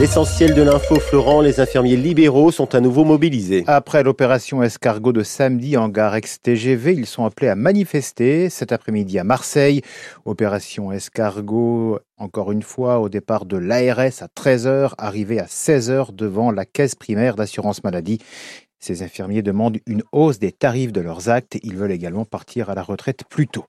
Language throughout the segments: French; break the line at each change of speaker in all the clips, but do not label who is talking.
L'essentiel de l'info, Florent, les infirmiers libéraux sont à nouveau mobilisés.
Après l'opération escargot de samedi en gare ex-TGV, ils sont appelés à manifester cet après-midi à Marseille. Opération escargot, encore une fois, au départ de l'ARS à 13h, arrivé à 16h devant la caisse primaire d'assurance maladie. Ces infirmiers demandent une hausse des tarifs de leurs actes. Ils veulent également partir à la retraite plus tôt.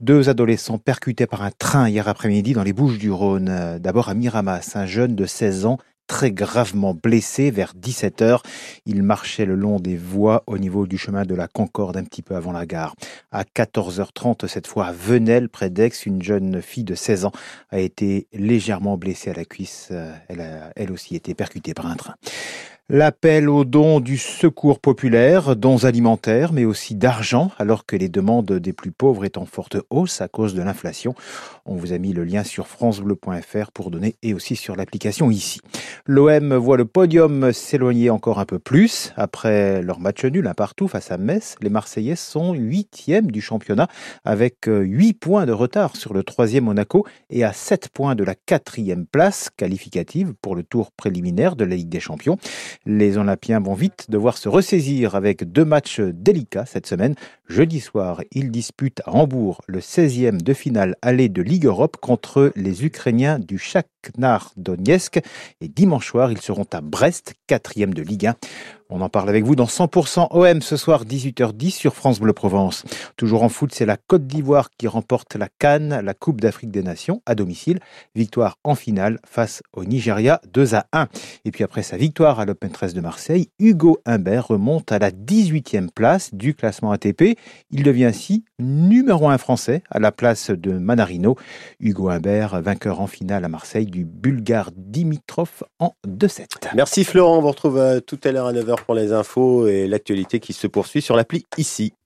Deux adolescents percutés par un train hier après-midi dans les Bouches du Rhône. D'abord à Miramas, un jeune de 16 ans très gravement blessé vers 17h. Il marchait le long des voies au niveau du chemin de la Concorde un petit peu avant la gare. À 14h30, cette fois à Venelle, près d'Aix, une jeune fille de 16 ans a été légèrement blessée à la cuisse. Elle a elle aussi été percutée par un train. L'appel aux dons du secours populaire, dons alimentaires, mais aussi d'argent, alors que les demandes des plus pauvres est en forte hausse à cause de l'inflation. On vous a mis le lien sur francebleu.fr pour donner et aussi sur l'application ici. L'OM voit le podium s'éloigner encore un peu plus. Après leur match nul un partout face à Metz, les Marseillais sont huitièmes du championnat avec huit points de retard sur le troisième Monaco et à sept points de la quatrième place qualificative pour le tour préliminaire de la Ligue des Champions. Les Olympiens vont vite devoir se ressaisir avec deux matchs délicats cette semaine. Jeudi soir, ils disputent à Hambourg le 16e de finale aller de Ligue Europe contre les Ukrainiens du Shakhtar Donetsk. Et dimanche soir, ils seront à Brest, 4e de Ligue 1. On en parle avec vous dans 100% OM ce soir 18h10 sur France Bleu Provence. Toujours en foot, c'est la Côte d'Ivoire qui remporte la Cannes, la Coupe d'Afrique des Nations à domicile. Victoire en finale face au Nigeria 2 à 1. Et puis après sa victoire à l'Open 13 de Marseille, Hugo Humbert remonte à la 18e place du classement ATP. Il devient ainsi numéro 1 français à la place de Manarino. Hugo Humbert, vainqueur en finale à Marseille du Bulgare Dimitrov en 2-7.
Merci Florent, on vous retrouve tout à l'heure à 9h pour les infos et l'actualité qui se poursuit sur l'appli ici.